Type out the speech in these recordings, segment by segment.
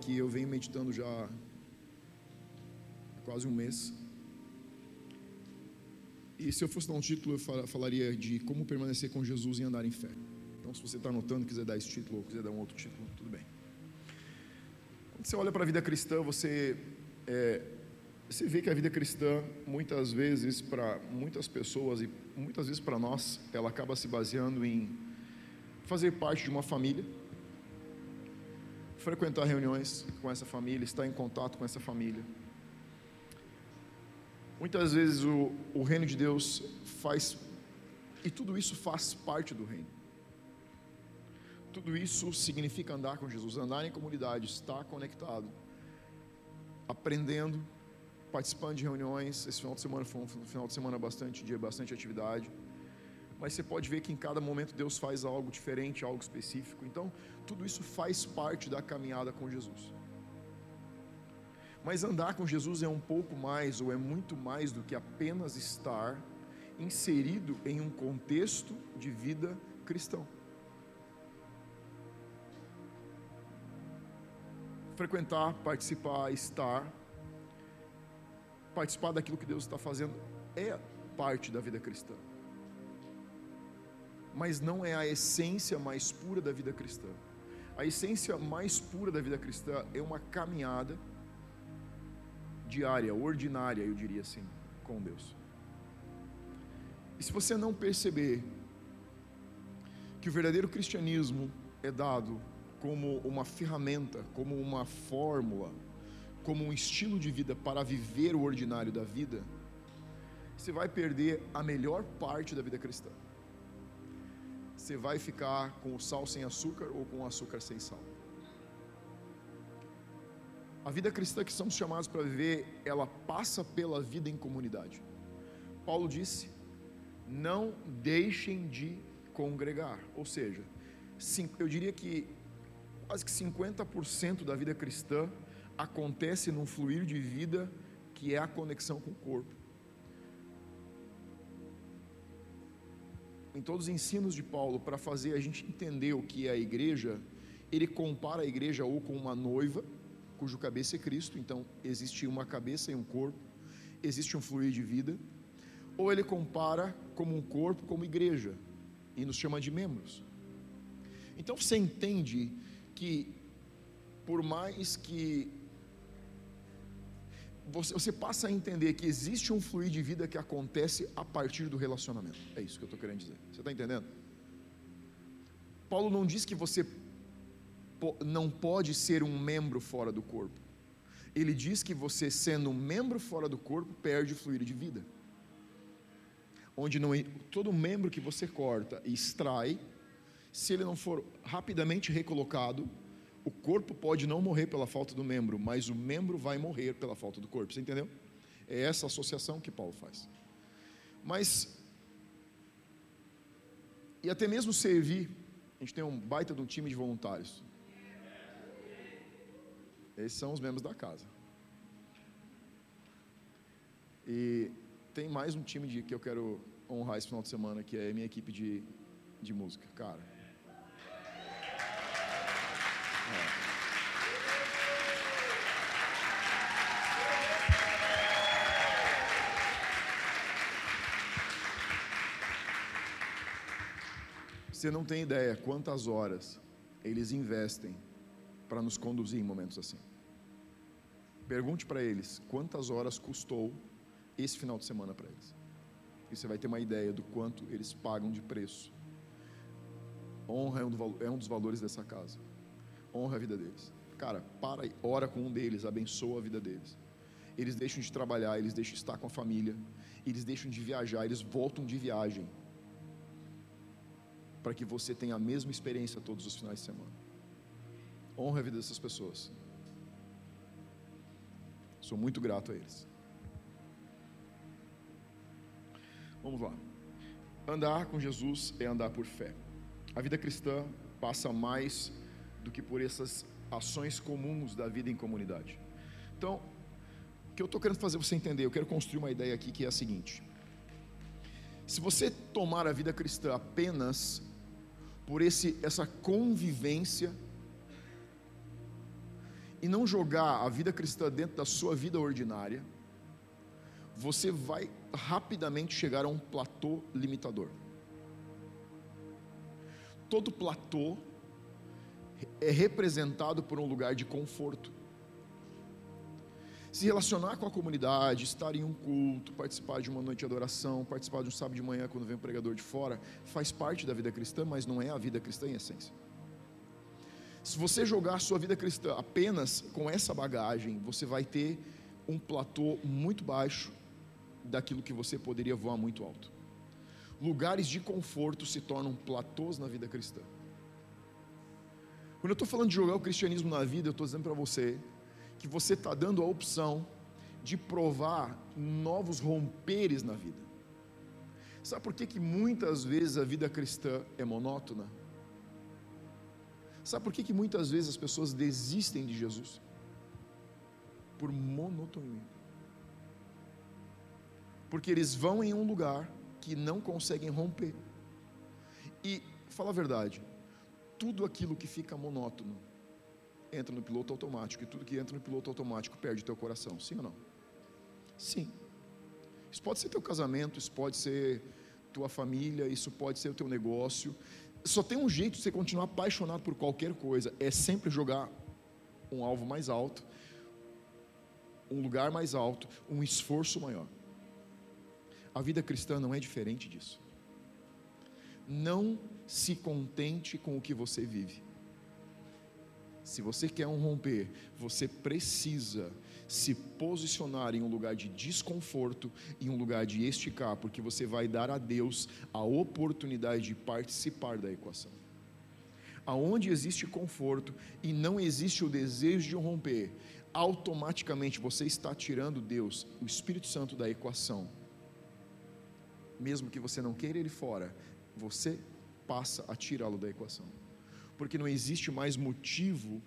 que eu venho meditando já há quase um mês. E se eu fosse dar um título, eu falaria de como permanecer com Jesus e andar em fé. Então, se você está anotando, quiser dar esse título ou quiser dar um outro título, tudo bem. Quando você olha para a vida cristã, você, é, você vê que a vida cristã, muitas vezes, para muitas pessoas e muitas vezes para nós, ela acaba se baseando em fazer parte de uma família, frequentar reuniões com essa família, estar em contato com essa família Muitas vezes o, o reino de Deus faz, e tudo isso faz parte do reino. Tudo isso significa andar com Jesus, andar em comunidade, estar conectado, aprendendo, participando de reuniões. Esse final de semana foi um final de semana bastante dia, bastante atividade. Mas você pode ver que em cada momento Deus faz algo diferente, algo específico. Então, tudo isso faz parte da caminhada com Jesus. Mas andar com Jesus é um pouco mais, ou é muito mais do que apenas estar inserido em um contexto de vida cristão. Frequentar, participar, estar, participar daquilo que Deus está fazendo é parte da vida cristã. Mas não é a essência mais pura da vida cristã. A essência mais pura da vida cristã é uma caminhada diária, ordinária, eu diria assim, com Deus. E se você não perceber que o verdadeiro cristianismo é dado como uma ferramenta, como uma fórmula, como um estilo de vida para viver o ordinário da vida, você vai perder a melhor parte da vida cristã. Você vai ficar com o sal sem açúcar ou com o açúcar sem sal. A vida cristã que somos chamados para viver, ela passa pela vida em comunidade. Paulo disse: não deixem de congregar. Ou seja, eu diria que quase que 50% da vida cristã acontece num fluir de vida que é a conexão com o corpo. Em todos os ensinos de Paulo, para fazer a gente entender o que é a igreja, ele compara a igreja ou com uma noiva cujo cabeça é Cristo, então existe uma cabeça e um corpo, existe um fluir de vida, ou ele compara como um corpo, como igreja, e nos chama de membros. Então você entende que, por mais que você, você, passa a entender que existe um fluir de vida que acontece a partir do relacionamento. É isso que eu estou querendo dizer. Você está entendendo? Paulo não diz que você não pode ser um membro fora do corpo. Ele diz que você, sendo um membro fora do corpo, perde o fluir de vida. Onde não, todo membro que você corta e extrai, se ele não for rapidamente recolocado, o corpo pode não morrer pela falta do membro, mas o membro vai morrer pela falta do corpo. Você entendeu? É essa associação que Paulo faz. Mas, e até mesmo servir, a gente tem um baita de um time de voluntários. Esses são os membros da casa. E tem mais um time de, que eu quero honrar esse final de semana, que é a minha equipe de, de música. Cara. Você não tem ideia quantas horas eles investem para nos conduzir em momentos assim. Pergunte para eles quantas horas custou esse final de semana para eles. E você vai ter uma ideia do quanto eles pagam de preço. Honra é um, é um dos valores dessa casa. Honra a vida deles. Cara, para e ora com um deles, abençoa a vida deles. Eles deixam de trabalhar, eles deixam de estar com a família, eles deixam de viajar, eles voltam de viagem. Para que você tenha a mesma experiência todos os finais de semana. Honra a vida dessas pessoas. Sou muito grato a eles. Vamos lá. Andar com Jesus é andar por fé. A vida cristã passa mais do que por essas ações comuns da vida em comunidade. Então, o que eu estou querendo fazer você entender, eu quero construir uma ideia aqui que é a seguinte: se você tomar a vida cristã apenas por esse, essa convivência e não jogar a vida cristã dentro da sua vida ordinária, você vai rapidamente chegar a um platô limitador. Todo platô é representado por um lugar de conforto. Se relacionar com a comunidade, estar em um culto, participar de uma noite de adoração, participar de um sábado de manhã quando vem um pregador de fora, faz parte da vida cristã, mas não é a vida cristã em essência. Se você jogar a sua vida cristã apenas com essa bagagem, você vai ter um platô muito baixo daquilo que você poderia voar muito alto. Lugares de conforto se tornam platôs na vida cristã. Quando eu estou falando de jogar o cristianismo na vida, eu estou dizendo para você que você está dando a opção de provar novos romperes na vida. Sabe por que, que muitas vezes a vida cristã é monótona? Sabe por que, que muitas vezes as pessoas desistem de Jesus? Por monotonia. Porque eles vão em um lugar que não conseguem romper. E, fala a verdade, tudo aquilo que fica monótono entra no piloto automático, e tudo que entra no piloto automático perde teu coração, sim ou não? Sim. Isso pode ser teu casamento, isso pode ser tua família, isso pode ser o teu negócio. Só tem um jeito de você continuar apaixonado por qualquer coisa, é sempre jogar um alvo mais alto, um lugar mais alto, um esforço maior. A vida cristã não é diferente disso. Não se contente com o que você vive. Se você quer um romper, você precisa se posicionar em um lugar de desconforto, em um lugar de esticar, porque você vai dar a Deus a oportunidade de participar da equação. Aonde existe conforto e não existe o desejo de romper, automaticamente você está tirando Deus, o Espírito Santo da equação. Mesmo que você não queira ele fora, você passa a tirá-lo da equação porque não existe mais motivo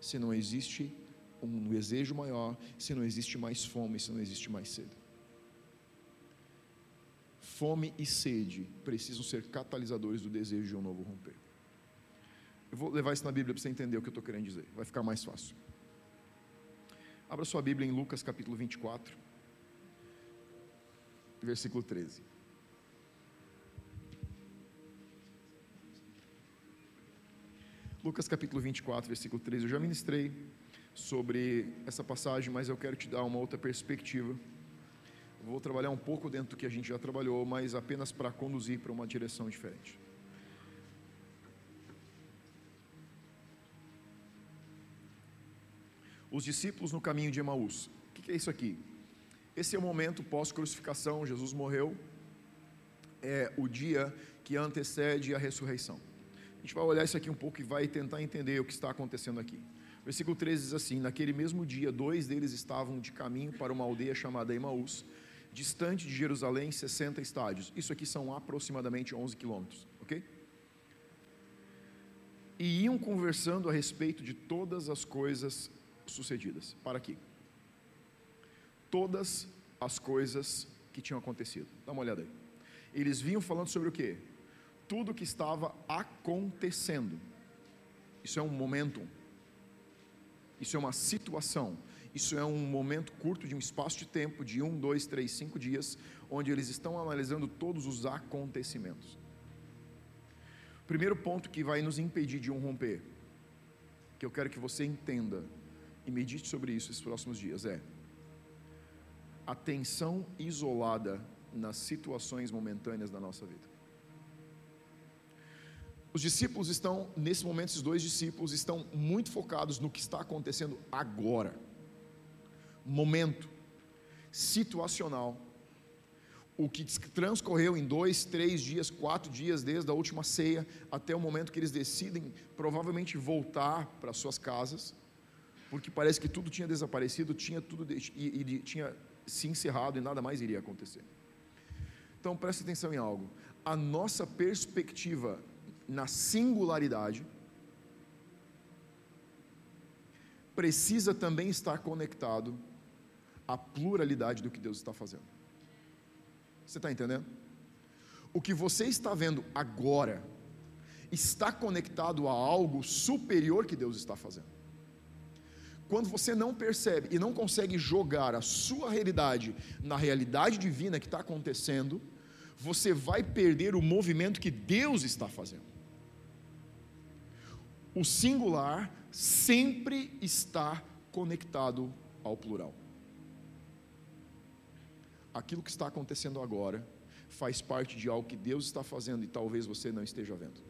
se não existe um desejo maior, se não existe mais fome, se não existe mais sede. Fome e sede precisam ser catalisadores do desejo de um novo romper. Eu vou levar isso na Bíblia para você entender o que eu estou querendo dizer, vai ficar mais fácil. Abra sua Bíblia em Lucas capítulo 24, versículo 13. Lucas capítulo 24, versículo 13. Eu já ministrei sobre essa passagem, mas eu quero te dar uma outra perspectiva. Vou trabalhar um pouco dentro do que a gente já trabalhou, mas apenas para conduzir para uma direção diferente. Os discípulos no caminho de Emaús. O que é isso aqui? Esse é o momento pós-crucificação, Jesus morreu, é o dia que antecede a ressurreição. A gente vai olhar isso aqui um pouco e vai tentar entender o que está acontecendo aqui. Versículo 13 diz assim: Naquele mesmo dia, dois deles estavam de caminho para uma aldeia chamada Emaús, distante de Jerusalém, 60 estádios. Isso aqui são aproximadamente 11 quilômetros, ok? E iam conversando a respeito de todas as coisas sucedidas. Para aqui. Todas as coisas que tinham acontecido. Dá uma olhada aí. Eles vinham falando sobre o que? Tudo que estava acontecendo. Isso é um momento, isso é uma situação, isso é um momento curto de um espaço de tempo de um, dois, três, cinco dias, onde eles estão analisando todos os acontecimentos. Primeiro ponto que vai nos impedir de um romper, que eu quero que você entenda e medite sobre isso esses próximos dias, é atenção isolada nas situações momentâneas da nossa vida. Os discípulos estão, nesse momento, esses dois discípulos estão muito focados no que está acontecendo agora. Momento, situacional. O que transcorreu em dois, três dias, quatro dias, desde a última ceia até o momento que eles decidem provavelmente voltar para suas casas, porque parece que tudo tinha desaparecido, tinha tudo e, e tinha se encerrado e nada mais iria acontecer. Então preste atenção em algo. A nossa perspectiva na singularidade, precisa também estar conectado à pluralidade do que Deus está fazendo. Você está entendendo? O que você está vendo agora está conectado a algo superior que Deus está fazendo. Quando você não percebe e não consegue jogar a sua realidade na realidade divina que está acontecendo, você vai perder o movimento que Deus está fazendo. O singular sempre está conectado ao plural. Aquilo que está acontecendo agora faz parte de algo que Deus está fazendo e talvez você não esteja vendo.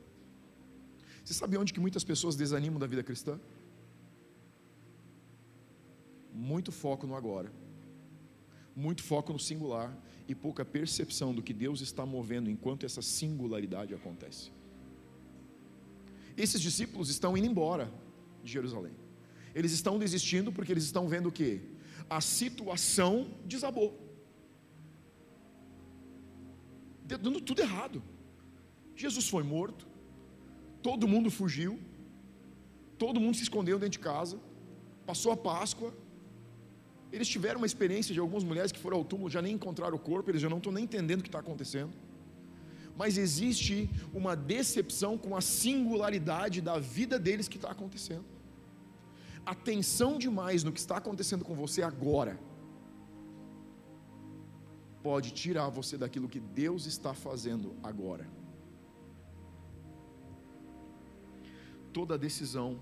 Você sabe onde que muitas pessoas desanimam da vida cristã? Muito foco no agora, muito foco no singular e pouca percepção do que Deus está movendo enquanto essa singularidade acontece. Esses discípulos estão indo embora de Jerusalém. Eles estão desistindo porque eles estão vendo que? A situação desabou. Dando tudo errado. Jesus foi morto, todo mundo fugiu, todo mundo se escondeu dentro de casa, passou a Páscoa, eles tiveram uma experiência de algumas mulheres que foram ao túmulo, já nem encontraram o corpo, eles já não estão nem entendendo o que está acontecendo. Mas existe uma decepção com a singularidade da vida deles que está acontecendo. Atenção demais no que está acontecendo com você agora pode tirar você daquilo que Deus está fazendo agora. Toda decisão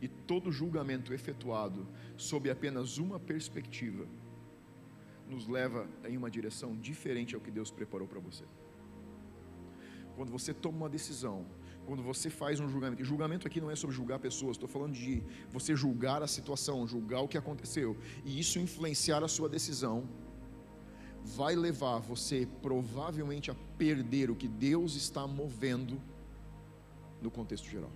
e todo julgamento efetuado sob apenas uma perspectiva nos leva em uma direção diferente ao que Deus preparou para você. Quando você toma uma decisão, quando você faz um julgamento, e julgamento aqui não é sobre julgar pessoas, estou falando de você julgar a situação, julgar o que aconteceu, e isso influenciar a sua decisão, vai levar você provavelmente a perder o que Deus está movendo no contexto geral.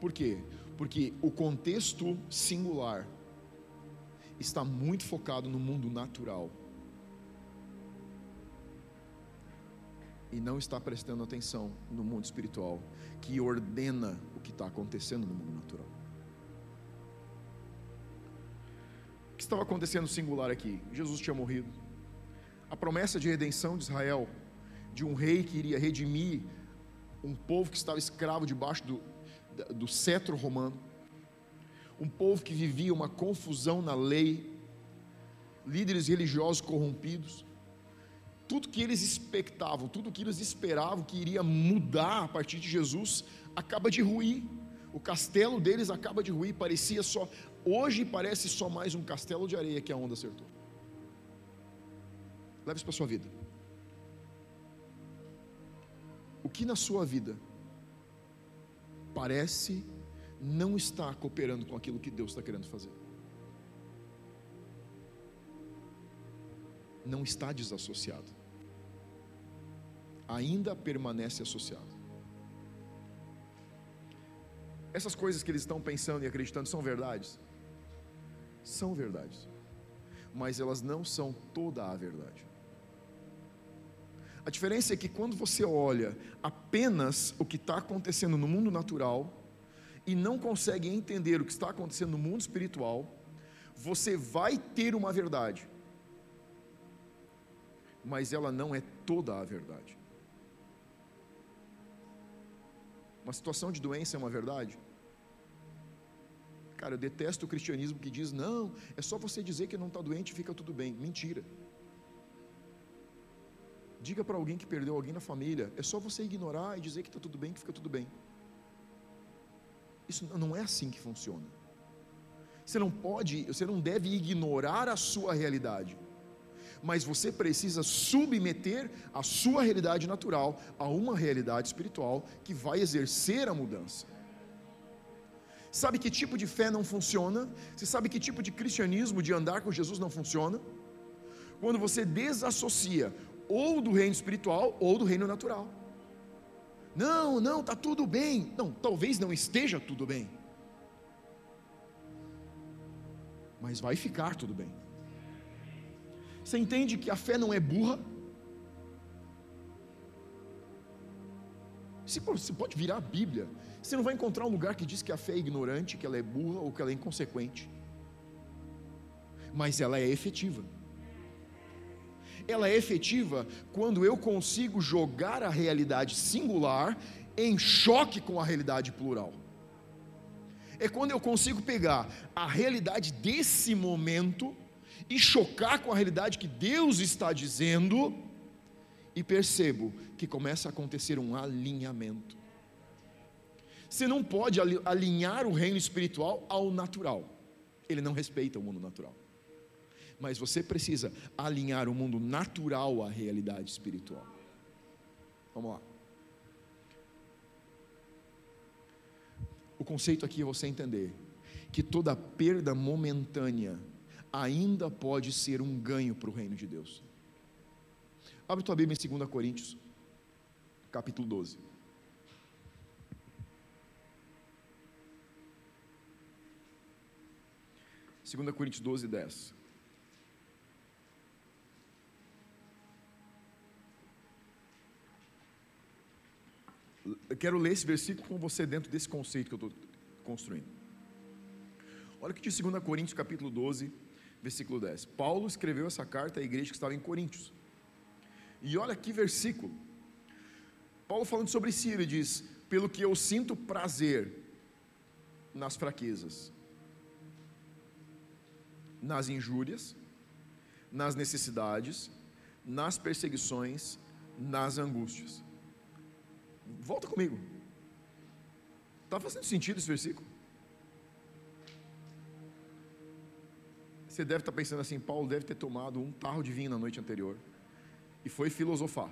Por quê? Porque o contexto singular está muito focado no mundo natural. E não está prestando atenção no mundo espiritual, que ordena o que está acontecendo no mundo natural. O que estava acontecendo singular aqui? Jesus tinha morrido. A promessa de redenção de Israel, de um rei que iria redimir um povo que estava escravo debaixo do, do cetro romano, um povo que vivia uma confusão na lei, líderes religiosos corrompidos, tudo que eles expectavam, tudo que eles esperavam que iria mudar a partir de Jesus, acaba de ruir. O castelo deles acaba de ruir, parecia só, hoje parece só mais um castelo de areia que a onda acertou. Leve isso para a sua vida. O que na sua vida parece não estar cooperando com aquilo que Deus está querendo fazer. Não está desassociado. Ainda permanece associado. Essas coisas que eles estão pensando e acreditando são verdades? São verdades. Mas elas não são toda a verdade. A diferença é que quando você olha apenas o que está acontecendo no mundo natural e não consegue entender o que está acontecendo no mundo espiritual, você vai ter uma verdade, mas ela não é toda a verdade. Uma situação de doença é uma verdade? Cara, eu detesto o cristianismo que diz: não, é só você dizer que não está doente e fica tudo bem. Mentira. Diga para alguém que perdeu alguém na família, é só você ignorar e dizer que está tudo bem, que fica tudo bem. Isso não é assim que funciona. Você não pode, você não deve ignorar a sua realidade, mas você precisa submeter a sua realidade natural a uma realidade espiritual que vai exercer a mudança. Sabe que tipo de fé não funciona? Você sabe que tipo de cristianismo, de andar com Jesus não funciona? Quando você desassocia ou do reino espiritual ou do reino natural. Não, não, está tudo bem. Não, talvez não esteja tudo bem. Mas vai ficar tudo bem. Você entende que a fé não é burra? Você pode virar a Bíblia. Você não vai encontrar um lugar que diz que a fé é ignorante, que ela é burra ou que ela é inconsequente. Mas ela é efetiva ela é efetiva quando eu consigo jogar a realidade singular em choque com a realidade plural. é quando eu consigo pegar a realidade desse momento e chocar com a realidade que Deus está dizendo e percebo que começa a acontecer um alinhamento. Você não pode alinhar o reino espiritual ao natural. Ele não respeita o mundo natural. Mas você precisa alinhar o mundo natural à realidade espiritual. Vamos lá. O conceito aqui é você entender que toda perda momentânea ainda pode ser um ganho para o reino de Deus. Abre tua Bíblia em 2 Coríntios, capítulo 12. 2 Coríntios 12, 10. Eu quero ler esse versículo com você dentro desse conceito que eu estou construindo. Olha o que diz 2 Coríntios capítulo 12, versículo 10. Paulo escreveu essa carta à igreja que estava em Coríntios. E olha que versículo. Paulo falando sobre si, ele diz: Pelo que eu sinto prazer nas fraquezas, nas injúrias, nas necessidades, nas perseguições, nas angústias. Volta comigo. Está fazendo sentido esse versículo? Você deve estar pensando assim: Paulo deve ter tomado um tarro de vinho na noite anterior e foi filosofar.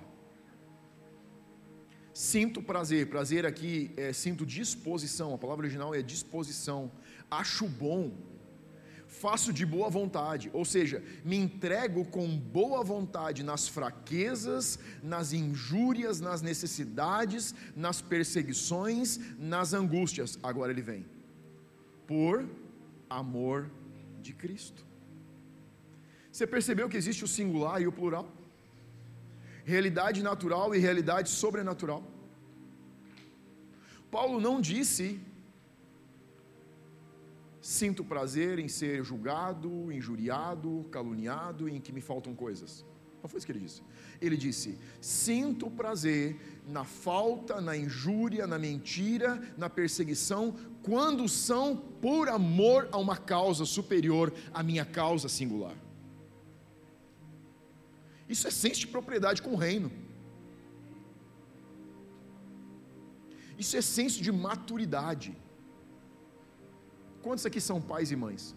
Sinto prazer, prazer aqui é sinto disposição, a palavra original é disposição. Acho bom faço de boa vontade, ou seja, me entrego com boa vontade nas fraquezas, nas injúrias, nas necessidades, nas perseguições, nas angústias. Agora ele vem, por amor de Cristo. Você percebeu que existe o singular e o plural? Realidade natural e realidade sobrenatural. Paulo não disse Sinto prazer em ser julgado, injuriado, caluniado e em que me faltam coisas. Não foi isso que ele disse. Ele disse: Sinto prazer na falta, na injúria, na mentira, na perseguição, quando são por amor a uma causa superior à minha causa singular. Isso é senso de propriedade com o reino. Isso é senso de maturidade. Quantos aqui são pais e mães?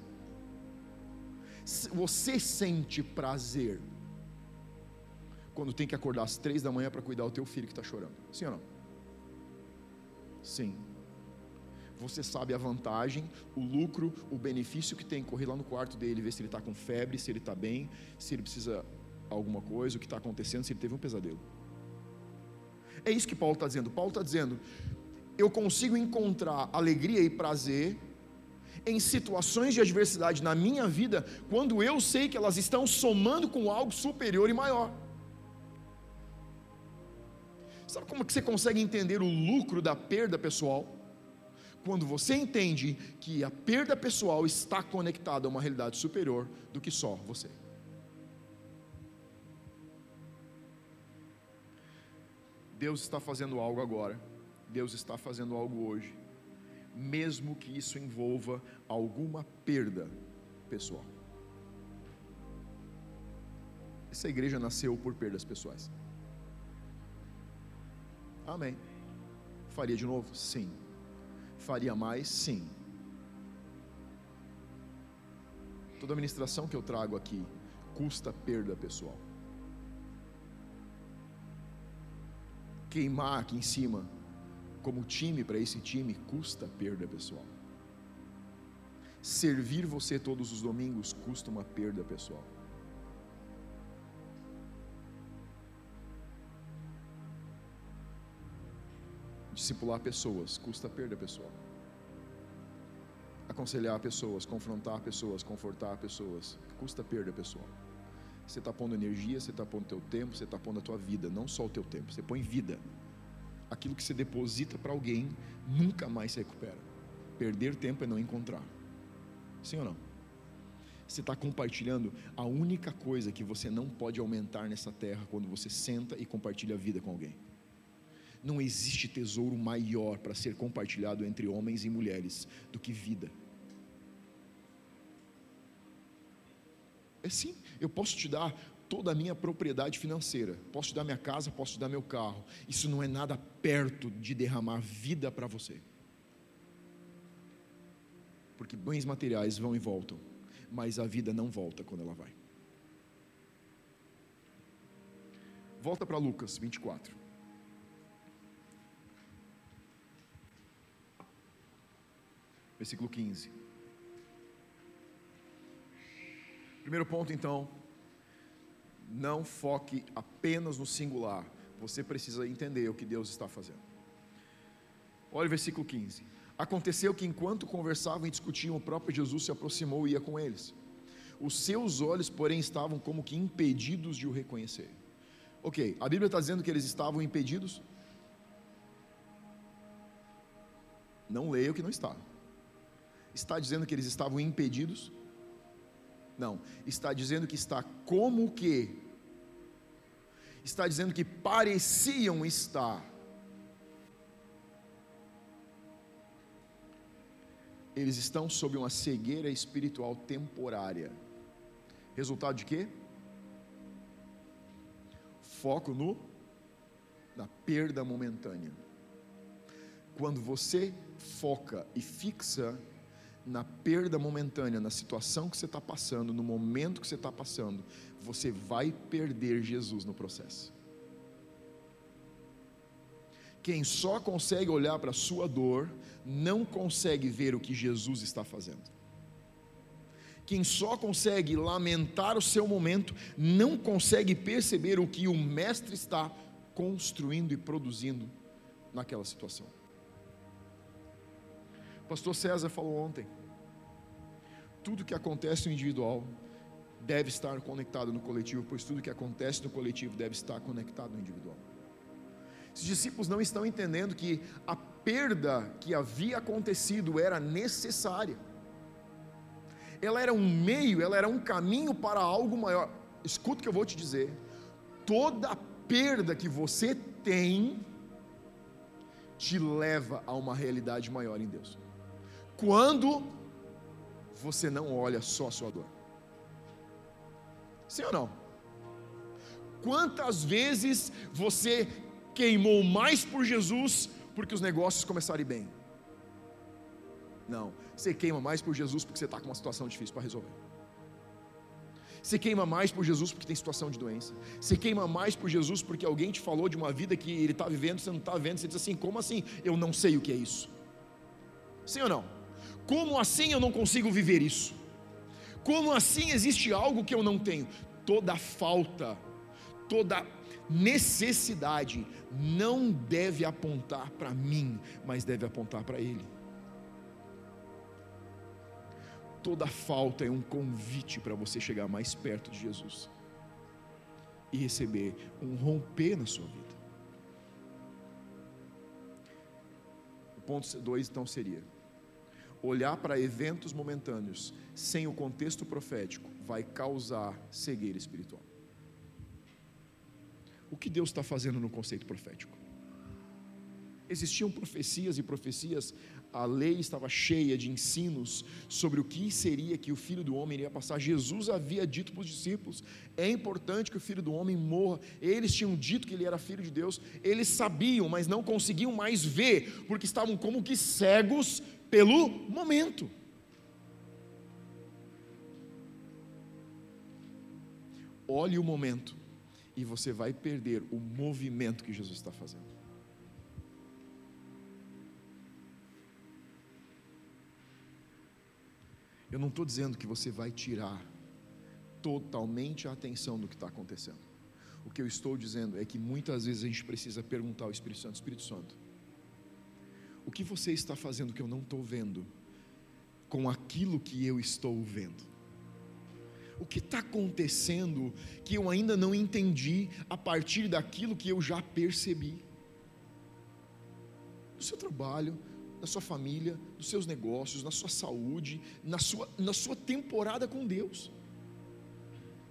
Você sente prazer quando tem que acordar às três da manhã para cuidar do teu filho que está chorando? Sim ou não? Sim. Você sabe a vantagem, o lucro, o benefício que tem correr lá no quarto dele, ver se ele está com febre, se ele está bem, se ele precisa alguma coisa, o que está acontecendo, se ele teve um pesadelo. É isso que Paulo está dizendo. Paulo está dizendo: eu consigo encontrar alegria e prazer em situações de adversidade na minha vida, quando eu sei que elas estão somando com algo superior e maior. Sabe como que você consegue entender o lucro da perda pessoal? Quando você entende que a perda pessoal está conectada a uma realidade superior do que só você. Deus está fazendo algo agora. Deus está fazendo algo hoje mesmo que isso envolva alguma perda pessoal. Essa igreja nasceu por perdas pessoais. Amém. Faria de novo? Sim. Faria mais? Sim. Toda a ministração que eu trago aqui custa perda pessoal. Queimar aqui em cima como time para esse time custa perda pessoal. Servir você todos os domingos custa uma perda pessoal. Discipular pessoas custa perda pessoal. Aconselhar pessoas, confrontar pessoas, confortar pessoas, custa perda pessoal. Você está pondo energia, você está pondo teu tempo, você está pondo a tua vida, não só o teu tempo, você põe vida aquilo que você deposita para alguém nunca mais se recupera. Perder tempo é não encontrar. Sim ou não? Você está compartilhando a única coisa que você não pode aumentar nessa terra quando você senta e compartilha a vida com alguém. Não existe tesouro maior para ser compartilhado entre homens e mulheres do que vida. É sim, eu posso te dar toda a minha propriedade financeira, posso te dar minha casa, posso te dar meu carro. Isso não é nada perto de derramar vida para você. Porque bens materiais vão e voltam, mas a vida não volta quando ela vai. Volta para Lucas 24. Versículo 15. Primeiro ponto, então, não foque apenas no singular. Você precisa entender o que Deus está fazendo. Olha o versículo 15. Aconteceu que enquanto conversavam e discutiam, o próprio Jesus se aproximou e ia com eles. Os seus olhos, porém, estavam como que impedidos de o reconhecer. Ok, a Bíblia está dizendo que eles estavam impedidos? Não leia o que não está. Está dizendo que eles estavam impedidos? Não. Está dizendo que está como que? Está dizendo que pareciam estar. Eles estão sob uma cegueira espiritual temporária. Resultado de quê? Foco no na perda momentânea. Quando você foca e fixa na perda momentânea, na situação que você está passando, no momento que você está passando, você vai perder Jesus no processo. Quem só consegue olhar para a sua dor, não consegue ver o que Jesus está fazendo. Quem só consegue lamentar o seu momento, não consegue perceber o que o Mestre está construindo e produzindo naquela situação. O pastor César falou ontem. Tudo que acontece no individual deve estar conectado no coletivo, pois tudo que acontece no coletivo deve estar conectado no individual. Os discípulos não estão entendendo que a perda que havia acontecido era necessária. Ela era um meio, ela era um caminho para algo maior. Escuta o que eu vou te dizer. Toda perda que você tem te leva a uma realidade maior em Deus quando você não olha só a sua dor. Sim ou não? Quantas vezes você queimou mais por Jesus porque os negócios começaram bem? Não, você queima mais por Jesus porque você está com uma situação difícil para resolver. Você queima mais por Jesus porque tem situação de doença. Você queima mais por Jesus porque alguém te falou de uma vida que ele está vivendo, você não está vendo. Você diz assim: como assim? Eu não sei o que é isso. Sim ou não? Como assim eu não consigo viver isso? Como assim existe algo que eu não tenho? Toda falta, toda necessidade não deve apontar para mim, mas deve apontar para Ele. Toda falta é um convite para você chegar mais perto de Jesus e receber um romper na sua vida. O ponto 2 então seria: olhar para eventos momentâneos sem o contexto profético vai causar cegueira espiritual. O que Deus está fazendo no conceito profético? Existiam profecias e profecias, a lei estava cheia de ensinos sobre o que seria que o filho do homem iria passar. Jesus havia dito para os discípulos: é importante que o filho do homem morra. Eles tinham dito que ele era filho de Deus, eles sabiam, mas não conseguiam mais ver, porque estavam como que cegos pelo momento. Olhe o momento e você vai perder o movimento que Jesus está fazendo. Eu não estou dizendo que você vai tirar totalmente a atenção do que está acontecendo. O que eu estou dizendo é que muitas vezes a gente precisa perguntar ao Espírito Santo: Espírito Santo, o que você está fazendo que eu não estou vendo, com aquilo que eu estou vendo? O que está acontecendo que eu ainda não entendi a partir daquilo que eu já percebi? No seu trabalho, na sua família, nos seus negócios, na sua saúde, na sua, na sua temporada com Deus.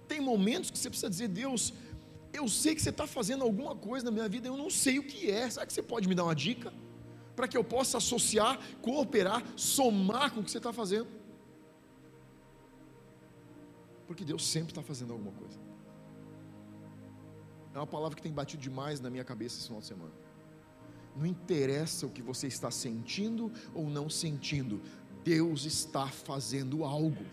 Tem momentos que você precisa dizer, Deus, eu sei que você está fazendo alguma coisa na minha vida, eu não sei o que é. Será que você pode me dar uma dica? Para que eu possa associar, cooperar, somar com o que você está fazendo? Porque Deus sempre está fazendo alguma coisa. É uma palavra que tem batido demais na minha cabeça esse final de semana. Não interessa o que você está sentindo ou não sentindo, Deus está fazendo algo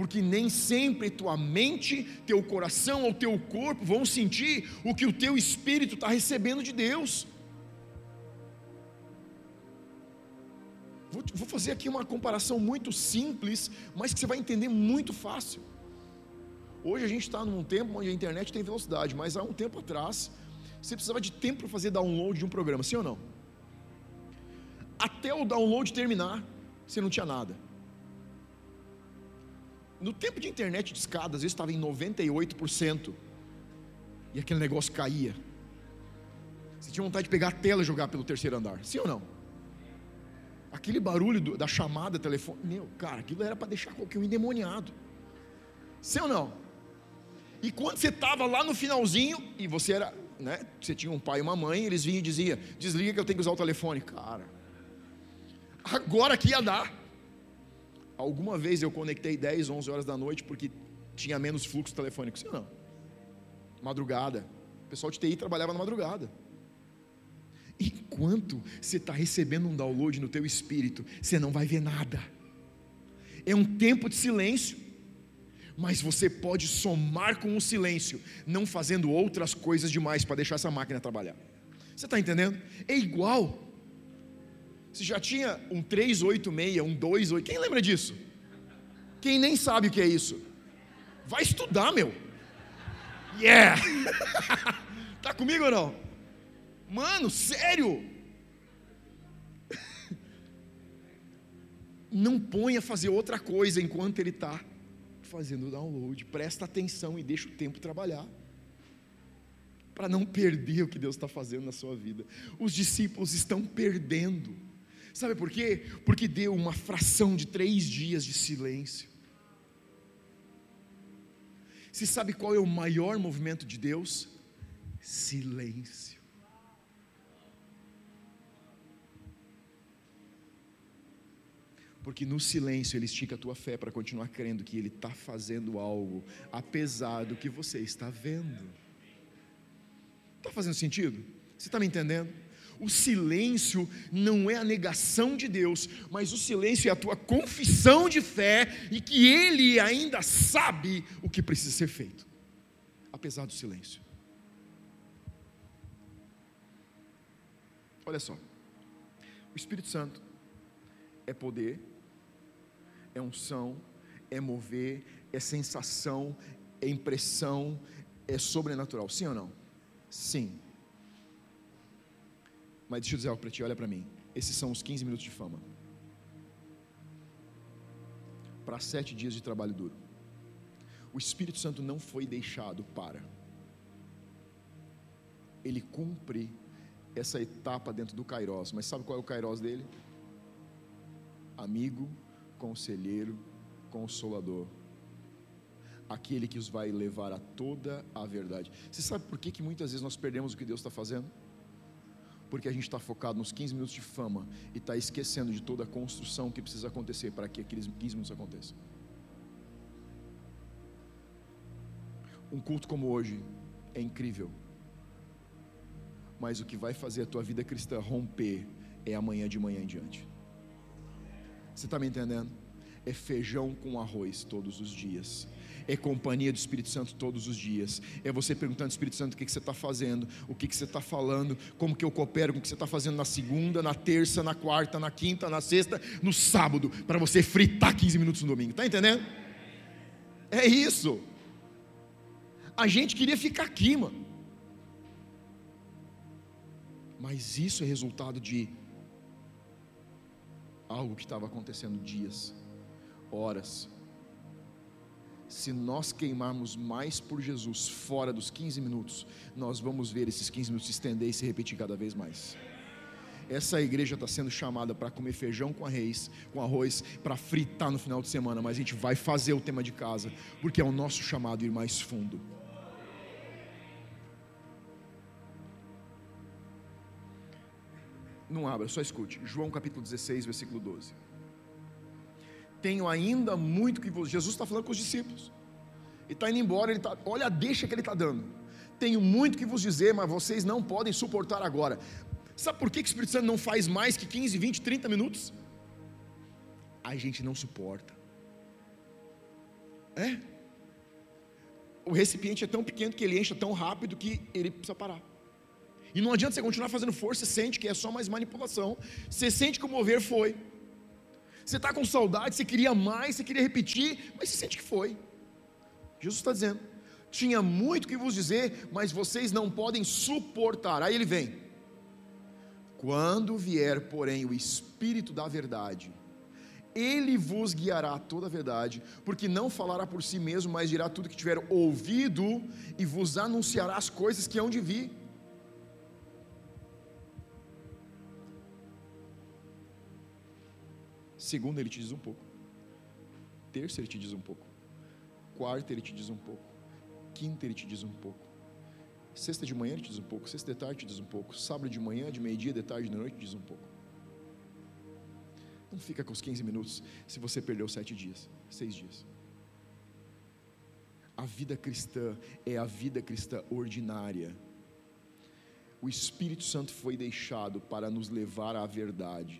porque nem sempre tua mente, teu coração ou teu corpo vão sentir o que o teu espírito está recebendo de Deus. Vou, vou fazer aqui uma comparação muito simples, mas que você vai entender muito fácil. Hoje a gente está num tempo onde a internet tem velocidade, mas há um tempo atrás você precisava de tempo para fazer download de um programa, sim ou não? Até o download terminar, você não tinha nada. No tempo de internet de escada, às vezes estava em 98%. E aquele negócio caía. Você tinha vontade de pegar a tela e jogar pelo terceiro andar. Sim ou não? Aquele barulho do, da chamada telefone. Meu, cara, aquilo era para deixar qualquer um endemoniado. Sim ou não? E quando você estava lá no finalzinho, e você era, né? Você tinha um pai e uma mãe, eles vinham e diziam: desliga que eu tenho que usar o telefone. Cara, agora que ia dar. Alguma vez eu conectei 10, 11 horas da noite porque tinha menos fluxo telefônico? Sim ou não? Madrugada. O pessoal de TI trabalhava na madrugada. Enquanto você está recebendo um download no teu espírito, você não vai ver nada. É um tempo de silêncio. Mas você pode somar com o silêncio, não fazendo outras coisas demais para deixar essa máquina trabalhar. Você está entendendo? É igual você já tinha um 386, um 28, quem lembra disso? Quem nem sabe o que é isso? Vai estudar, meu. Yeah! tá comigo ou não? Mano, sério? Não ponha fazer outra coisa enquanto ele está fazendo o download. Presta atenção e deixa o tempo trabalhar. Para não perder o que Deus está fazendo na sua vida. Os discípulos estão perdendo Sabe por quê? Porque deu uma fração de três dias de silêncio. Você sabe qual é o maior movimento de Deus? Silêncio. Porque no silêncio ele estica a tua fé para continuar crendo que ele está fazendo algo, apesar do que você está vendo. Está fazendo sentido? Você está me entendendo? O silêncio não é a negação de Deus, mas o silêncio é a tua confissão de fé e que Ele ainda sabe o que precisa ser feito, apesar do silêncio. Olha só, o Espírito Santo é poder, é unção, é mover, é sensação, é impressão, é sobrenatural. Sim ou não? Sim. Mas deixa eu dizer algo para ti, olha para mim. Esses são os 15 minutos de fama. Para sete dias de trabalho duro. O Espírito Santo não foi deixado para. Ele cumpre essa etapa dentro do Kairos. Mas sabe qual é o Kairos dele? Amigo, conselheiro, consolador. Aquele que os vai levar a toda a verdade. Você sabe por que, que muitas vezes nós perdemos o que Deus está fazendo? porque a gente está focado nos 15 minutos de fama e está esquecendo de toda a construção que precisa acontecer para que aqueles 15 minutos aconteçam. Um culto como hoje é incrível, mas o que vai fazer a tua vida cristã romper é amanhã de manhã em diante. Você está me entendendo? É feijão com arroz todos os dias é companhia do Espírito Santo todos os dias. É você perguntando, Espírito Santo, o que, que você está fazendo, o que, que você está falando, como que eu coopero com o que você está fazendo na segunda, na terça, na quarta, na quinta, na sexta, no sábado, para você fritar 15 minutos no domingo. Está entendendo? É isso. A gente queria ficar aqui, mano. Mas isso é resultado de algo que estava acontecendo dias, horas, se nós queimarmos mais por Jesus fora dos 15 minutos, nós vamos ver esses 15 minutos se estender e se repetir cada vez mais. Essa igreja está sendo chamada para comer feijão com arroz, com arroz, para fritar no final de semana, mas a gente vai fazer o tema de casa, porque é o nosso chamado ir mais fundo. Não abra, só escute. João capítulo 16, versículo 12. Tenho ainda muito que vos. Jesus está falando com os discípulos. Ele está indo embora, ele tá, olha a deixa que ele está dando. Tenho muito que vos dizer, mas vocês não podem suportar agora. Sabe por que, que o Espírito Santo não faz mais que 15, 20, 30 minutos? A gente não suporta. É? O recipiente é tão pequeno que ele enche tão rápido que ele precisa parar. E não adianta você continuar fazendo força, você sente que é só mais manipulação. Você sente que o mover foi. Você está com saudade, você queria mais, você queria repetir, mas você sente que foi. Jesus está dizendo: tinha muito que vos dizer, mas vocês não podem suportar. Aí ele vem. Quando vier, porém, o Espírito da Verdade, ele vos guiará toda a verdade, porque não falará por si mesmo, mas dirá tudo que tiver ouvido e vos anunciará as coisas que hão de vir. Segunda, ele te diz um pouco. Terça, ele te diz um pouco. Quarta, ele te diz um pouco. Quinta, ele te diz um pouco. Sexta de manhã, ele te diz um pouco. Sexta de tarde, ele te diz um pouco. Sábado de manhã, de meio-dia, de tarde, de noite, ele te diz um pouco. Não fica com os 15 minutos se você perdeu sete dias, seis dias. A vida cristã é a vida cristã ordinária. O Espírito Santo foi deixado para nos levar à verdade.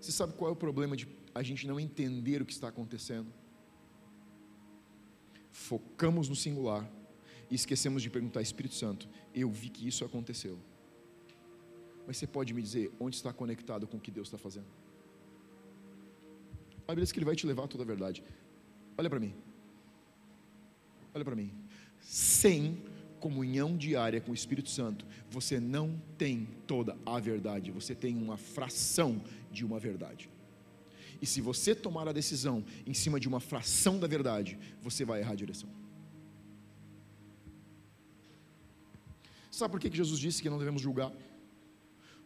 Você sabe qual é o problema de a gente não entender o que está acontecendo? Focamos no singular e esquecemos de perguntar, Espírito Santo, eu vi que isso aconteceu. Mas você pode me dizer onde está conectado com o que Deus está fazendo? A Bíblia diz que Ele vai te levar a toda a verdade. Olha para mim. Olha para mim. Sem comunhão diária com o Espírito Santo, você não tem toda a verdade, você tem uma fração de uma verdade. E se você tomar a decisão em cima de uma fração da verdade, você vai errar a direção. Sabe por que Jesus disse que não devemos julgar?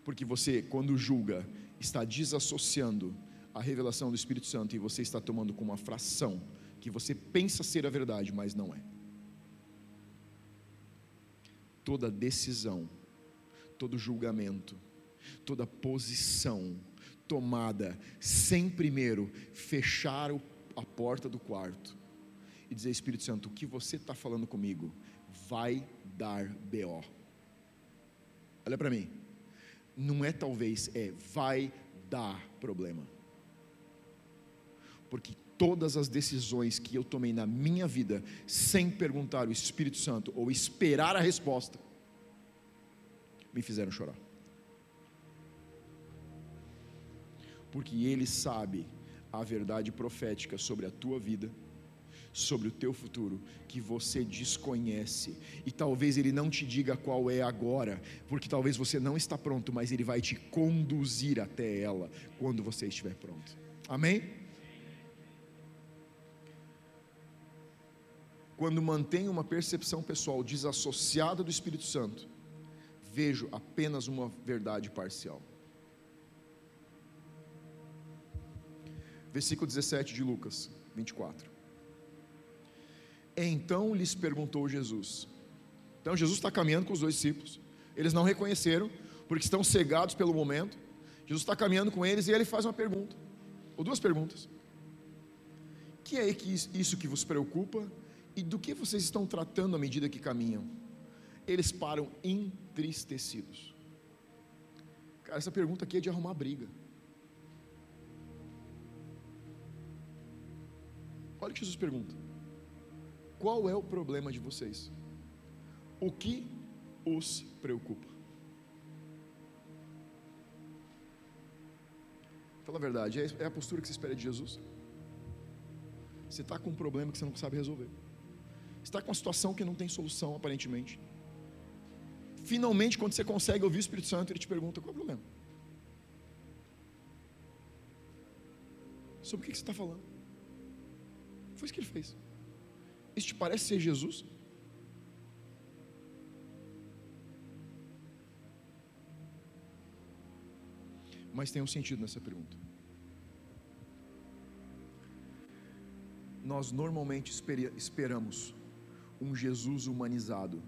Porque você, quando julga, está desassociando a revelação do Espírito Santo e você está tomando como uma fração que você pensa ser a verdade, mas não é. Toda decisão, todo julgamento, toda posição tomada sem primeiro fechar a porta do quarto e dizer: Espírito Santo, o que você está falando comigo vai dar BO. Olha para mim, não é talvez, é vai dar problema. Porque todas as decisões que eu tomei na minha vida, sem perguntar o Espírito Santo ou esperar a resposta, me fizeram chorar. porque Ele sabe a verdade profética sobre a tua vida, sobre o teu futuro, que você desconhece, e talvez Ele não te diga qual é agora, porque talvez você não está pronto, mas Ele vai te conduzir até ela quando você estiver pronto. Amém? Quando mantenho uma percepção pessoal desassociada do Espírito Santo, vejo apenas uma verdade parcial. versículo 17 de Lucas 24. Então lhes perguntou Jesus. Então Jesus está caminhando com os dois discípulos. Eles não reconheceram, porque estão cegados pelo momento. Jesus está caminhando com eles e ele faz uma pergunta, ou duas perguntas. Que é isso que vos preocupa e do que vocês estão tratando à medida que caminham? Eles param entristecidos. Cara, essa pergunta aqui é de arrumar briga. Olha o que Jesus pergunta: Qual é o problema de vocês? O que os preocupa? Fala a verdade, é, é a postura que você espera de Jesus? Você está com um problema que você não sabe resolver. Está com uma situação que não tem solução, aparentemente. Finalmente, quando você consegue ouvir o Espírito Santo, ele te pergunta: qual é o problema? Sobre o que você está falando? Foi isso que ele fez. Isso te parece ser Jesus? Mas tem um sentido nessa pergunta. Nós normalmente esperamos um Jesus humanizado,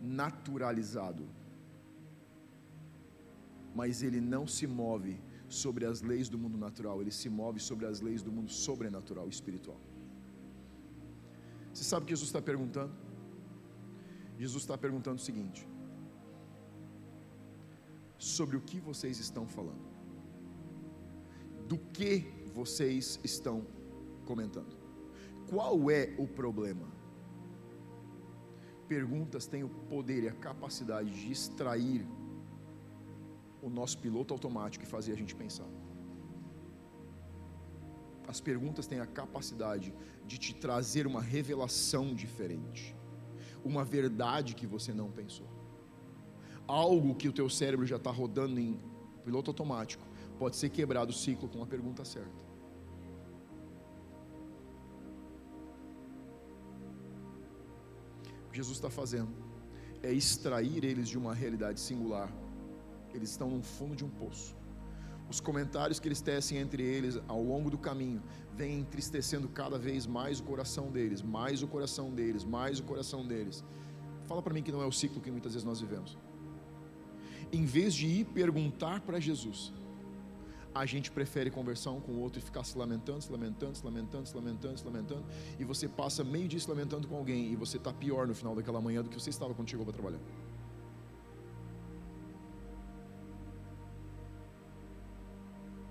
naturalizado. mas ele não se move sobre as leis do mundo natural, ele se move sobre as leis do mundo sobrenatural, espiritual. Você sabe o que Jesus está perguntando? Jesus está perguntando o seguinte: sobre o que vocês estão falando, do que vocês estão comentando, qual é o problema? Perguntas têm o poder e a capacidade de extrair o nosso piloto automático e fazer a gente pensar. As perguntas têm a capacidade de te trazer uma revelação diferente, uma verdade que você não pensou. Algo que o teu cérebro já está rodando em piloto automático pode ser quebrado o ciclo com a pergunta certa. Jesus está fazendo é extrair eles de uma realidade singular eles estão no fundo de um poço. Os comentários que eles tecem entre eles ao longo do caminho vêm entristecendo cada vez mais o coração deles, mais o coração deles, mais o coração deles. Fala para mim que não é o ciclo que muitas vezes nós vivemos. Em vez de ir perguntar para Jesus, a gente prefere conversar um com o outro e ficar se lamentando, se lamentando, se lamentando, se lamentando, se lamentando, e você passa meio dia se lamentando com alguém e você está pior no final daquela manhã do que você estava quando chegou para trabalhar.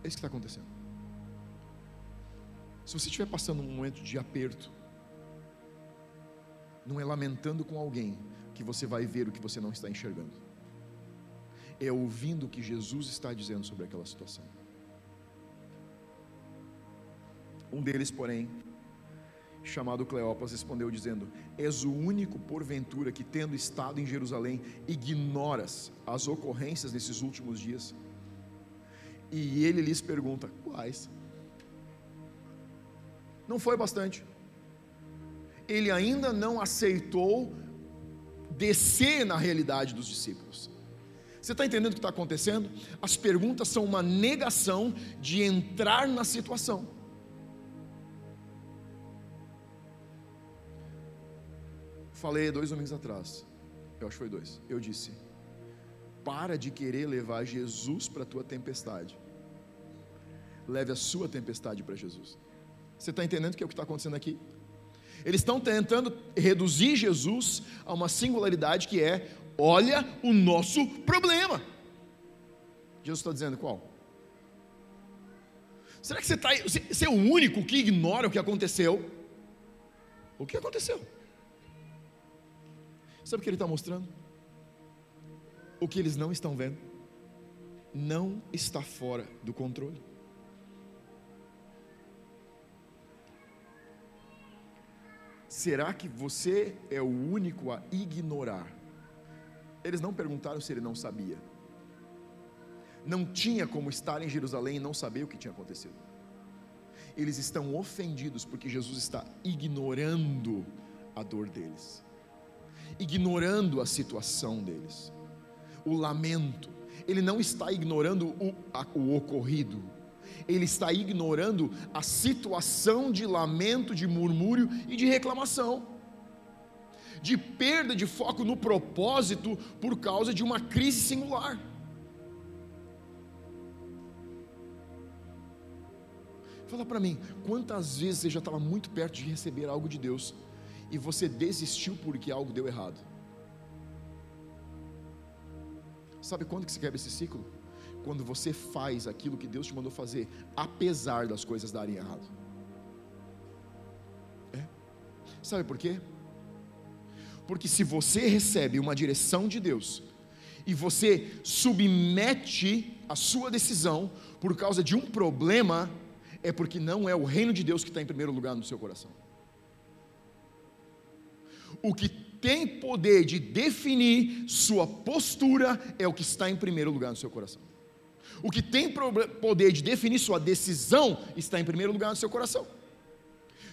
É isso que está acontecendo. Se você estiver passando um momento de aperto, não é lamentando com alguém que você vai ver o que você não está enxergando. É ouvindo o que Jesus está dizendo sobre aquela situação. Um deles, porém, chamado Cleopas, respondeu dizendo: És o único porventura que, tendo estado em Jerusalém, ignoras as ocorrências desses últimos dias. E ele lhes pergunta: quais? Não foi bastante. Ele ainda não aceitou descer na realidade dos discípulos. Você está entendendo o que está acontecendo? As perguntas são uma negação de entrar na situação. Falei dois domingos atrás, eu acho que foi dois. Eu disse: para de querer levar Jesus para a tua tempestade. Leve a sua tempestade para Jesus. Você está entendendo o que é o que está acontecendo aqui? Eles estão tentando reduzir Jesus a uma singularidade que é: olha o nosso problema. Jesus está dizendo qual? Será que você, está, você é o único que ignora o que aconteceu? O que aconteceu? Sabe o que ele está mostrando? o que eles não estão vendo não está fora do controle. Será que você é o único a ignorar? Eles não perguntaram se ele não sabia. Não tinha como estar em Jerusalém e não saber o que tinha acontecido. Eles estão ofendidos porque Jesus está ignorando a dor deles, ignorando a situação deles. O lamento, ele não está ignorando o, a, o ocorrido, ele está ignorando a situação de lamento, de murmúrio e de reclamação, de perda de foco no propósito por causa de uma crise singular. Fala para mim, quantas vezes você já estava muito perto de receber algo de Deus e você desistiu porque algo deu errado? Sabe quando que se quebra esse ciclo? Quando você faz aquilo que Deus te mandou fazer, apesar das coisas darem errado. É. Sabe por quê? Porque se você recebe uma direção de Deus e você submete a sua decisão por causa de um problema, é porque não é o reino de Deus que está em primeiro lugar no seu coração. O que tem poder de definir sua postura é o que está em primeiro lugar no seu coração. O que tem poder de definir sua decisão está em primeiro lugar no seu coração.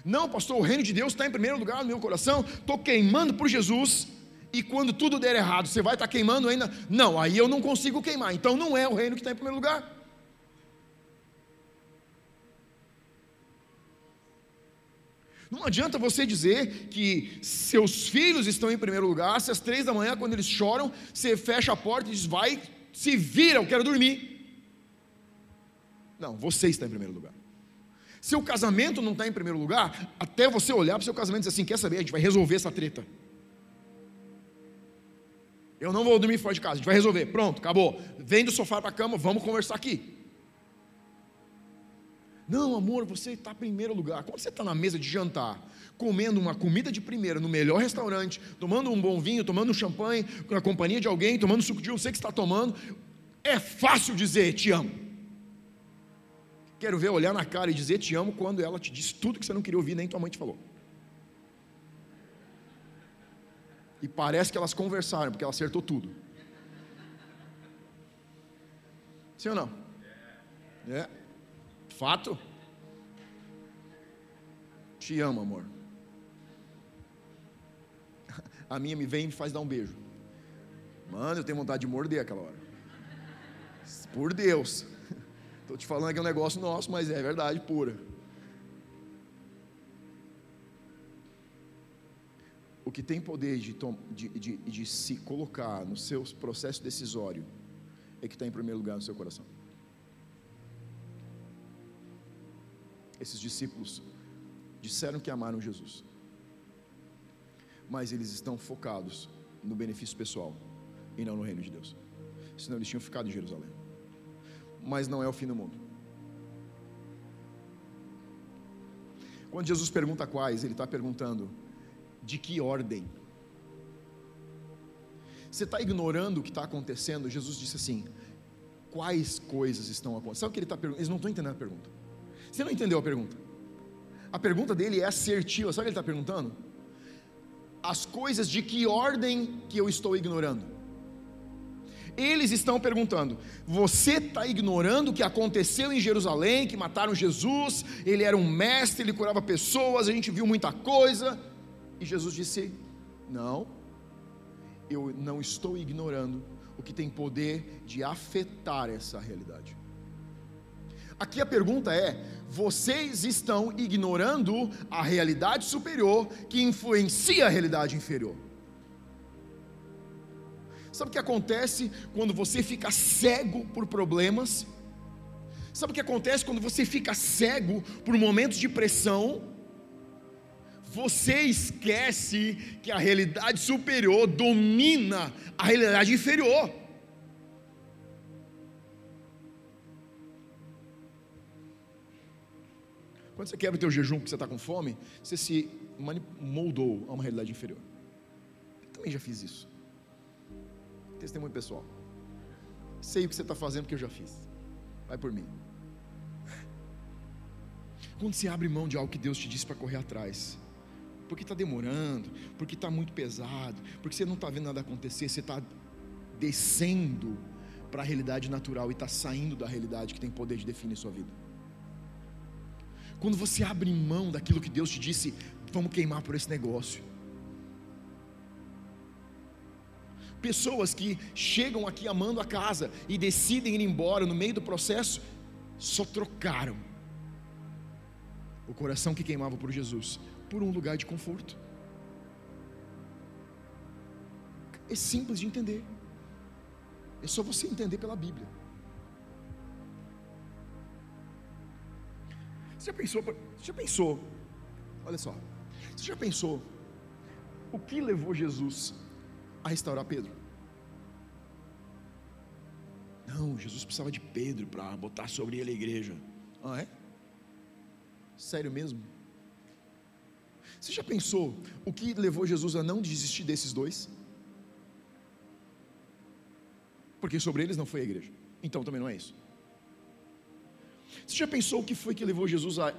Não, pastor, o reino de Deus está em primeiro lugar no meu coração. Estou queimando por Jesus. E quando tudo der errado, você vai estar queimando ainda? Não, aí eu não consigo queimar. Então não é o reino que está em primeiro lugar. Não adianta você dizer que seus filhos estão em primeiro lugar, se às três da manhã, quando eles choram, você fecha a porta e diz: vai Se vira, eu quero dormir. Não, você está em primeiro lugar. Seu casamento não está em primeiro lugar, até você olhar para o seu casamento e dizer assim: quer saber, a gente vai resolver essa treta. Eu não vou dormir fora de casa, a gente vai resolver. Pronto, acabou. Vem do sofá para a cama, vamos conversar aqui. Não, amor, você está em primeiro lugar. Quando você está na mesa de jantar, comendo uma comida de primeira no melhor restaurante, tomando um bom vinho, tomando um champanhe, na companhia de alguém, tomando suco de não sei que está tomando, é fácil dizer te amo. Quero ver olhar na cara e dizer te amo quando ela te diz tudo que você não queria ouvir, nem tua mãe te falou. E parece que elas conversaram, porque ela acertou tudo. Sim ou não? É. Fato? Te amo, amor. A minha me vem e me faz dar um beijo. Mano, eu tenho vontade de morder aquela hora. Por Deus. Estou te falando que é um negócio nosso, mas é verdade pura. O que tem poder de, de, de, de se colocar no seu processo decisório é que está em primeiro lugar no seu coração. Esses discípulos disseram que amaram Jesus, mas eles estão focados no benefício pessoal e não no reino de Deus. Senão eles tinham ficado em Jerusalém. Mas não é o fim do mundo. Quando Jesus pergunta quais, ele está perguntando de que ordem. Você está ignorando o que está acontecendo? Jesus disse assim: quais coisas estão acontecendo? Sabe o que ele está perguntando? Eles não estão entendendo a pergunta. Você não entendeu a pergunta? A pergunta dele é assertiva. Sabe o que ele está perguntando? As coisas de que ordem que eu estou ignorando? Eles estão perguntando: você está ignorando o que aconteceu em Jerusalém, que mataram Jesus? Ele era um mestre, ele curava pessoas, a gente viu muita coisa. E Jesus disse: não, eu não estou ignorando o que tem poder de afetar essa realidade. Aqui a pergunta é: vocês estão ignorando a realidade superior que influencia a realidade inferior? Sabe o que acontece quando você fica cego por problemas? Sabe o que acontece quando você fica cego por momentos de pressão? Você esquece que a realidade superior domina a realidade inferior. Quando você quebra o teu jejum porque você está com fome, você se moldou a uma realidade inferior. Eu também já fiz isso. Testemunho pessoal. Sei o que você está fazendo porque eu já fiz. Vai por mim. Quando você abre mão de algo que Deus te disse para correr atrás, porque está demorando, porque está muito pesado, porque você não está vendo nada acontecer, você está descendo para a realidade natural e está saindo da realidade que tem poder de definir sua vida. Quando você abre mão daquilo que Deus te disse, vamos queimar por esse negócio. Pessoas que chegam aqui amando a casa e decidem ir embora no meio do processo, só trocaram o coração que queimava por Jesus por um lugar de conforto. É simples de entender. É só você entender pela Bíblia. Você já pensou, você já pensou, olha só, você já pensou o que levou Jesus a restaurar Pedro? Não, Jesus precisava de Pedro para botar sobre ele a igreja. Ah, é? Sério mesmo? Você já pensou o que levou Jesus a não desistir desses dois? Porque sobre eles não foi a igreja. Então também não é isso. Você já pensou o que foi que levou Jesus a